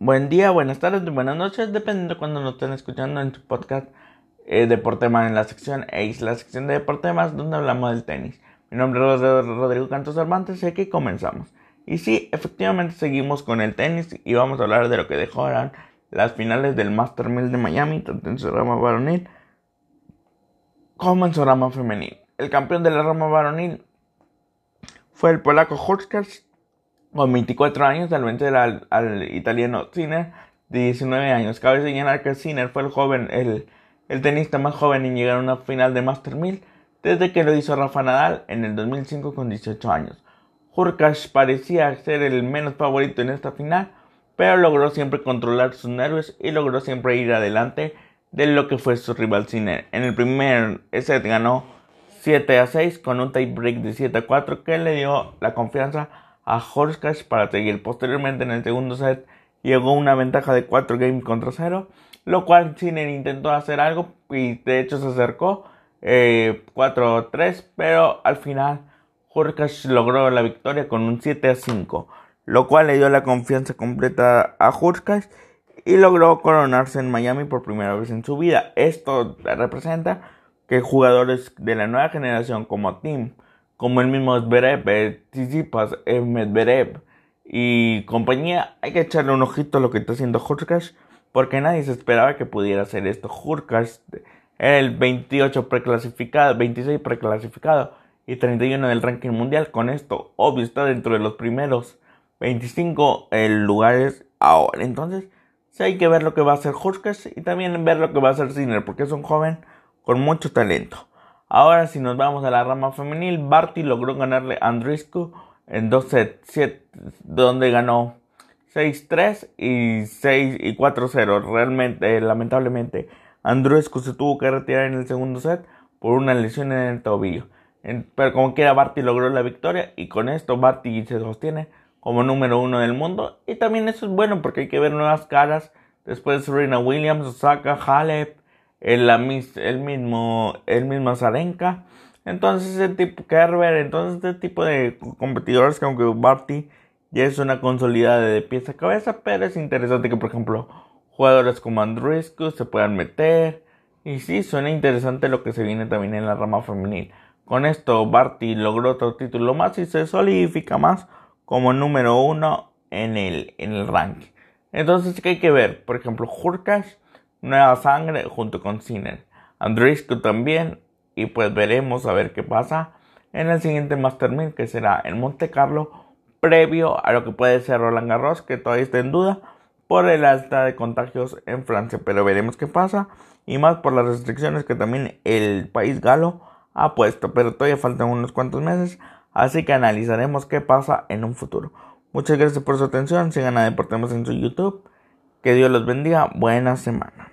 Buen día, buenas tardes, buenas noches, dependiendo de cuando nos estén escuchando en su podcast eh, Deportema en la sección EIS, la sección de Deportemas, donde hablamos del tenis. Mi nombre es Rodrigo Cantos Cervantes y aquí comenzamos. Y sí, efectivamente seguimos con el tenis y vamos a hablar de lo que dejaron las finales del Master 1000 de Miami, tanto en su rama varonil como en su rama femenil. El campeón de la rama varonil fue el polaco Hurskas con 24 años al vencer al, italiano Sinner de 19 años. Cabe señalar que Sinner fue el joven, el, el tenista más joven en llegar a una final de Master 1000 desde que lo hizo Rafa Nadal en el 2005 con 18 años. Hurkacz parecía ser el menos favorito en esta final, pero logró siempre controlar sus nervios y logró siempre ir adelante de lo que fue su rival Sinner. En el primer set ganó 7 a 6 con un tie break de 7 a 4 que le dio la confianza a Horskash para seguir. Posteriormente en el segundo set llegó una ventaja de 4 games contra 0, lo cual Sinner intentó hacer algo y de hecho se acercó 4-3, eh, pero al final Horskash logró la victoria con un 7 a 5, lo cual le dio la confianza completa a Horskash y logró coronarse en Miami por primera vez en su vida. Esto representa que jugadores de la nueva generación como Tim como el mismo Zverev, eh, Tsitsipas, eh, Medvedev y compañía, hay que echarle un ojito a lo que está haciendo Hurkacz, porque nadie se esperaba que pudiera hacer esto. Hurkacz era el 28 preclasificado, 26 preclasificado y 31 del ranking mundial. Con esto, obvio, está dentro de los primeros 25 eh, lugares ahora. Entonces, sí hay que ver lo que va a hacer Hurkacz y también ver lo que va a hacer Sinner, porque es un joven con mucho talento. Ahora si nos vamos a la rama femenil, Barty logró ganarle a Andrisco en dos sets, donde ganó 6-3 y 6 y 4-0. Realmente, lamentablemente, Andrescu se tuvo que retirar en el segundo set por una lesión en el tobillo. pero como quiera, Barty logró la victoria y con esto Barty se sostiene como número uno del mundo. Y también eso es bueno porque hay que ver nuevas caras. Después Serena Williams, Osaka, Halep, el, el mismo, el mismo Zarenka. Entonces, ese tipo, Kerber, entonces, este tipo de competidores que aunque Barty ya es una consolidada de pieza a cabeza, pero es interesante que, por ejemplo, jugadores como Andrescu se puedan meter. Y sí, suena interesante lo que se viene también en la rama femenil. Con esto, Barty logró otro título más y se solidifica más como número uno en el, en el ranking. Entonces, ¿qué hay que ver? Por ejemplo, Hurkacz Nueva Sangre junto con Sinner. Andrisco también. Y pues veremos a ver qué pasa en el siguiente Master que será en Monte Carlo, previo a lo que puede ser Roland Garros, que todavía está en duda por el alta de contagios en Francia. Pero veremos qué pasa. Y más por las restricciones que también el país galo ha puesto. Pero todavía faltan unos cuantos meses. Así que analizaremos qué pasa en un futuro. Muchas gracias por su atención. Sigan a Deportemos en su YouTube. Que Dios los bendiga. Buena semana.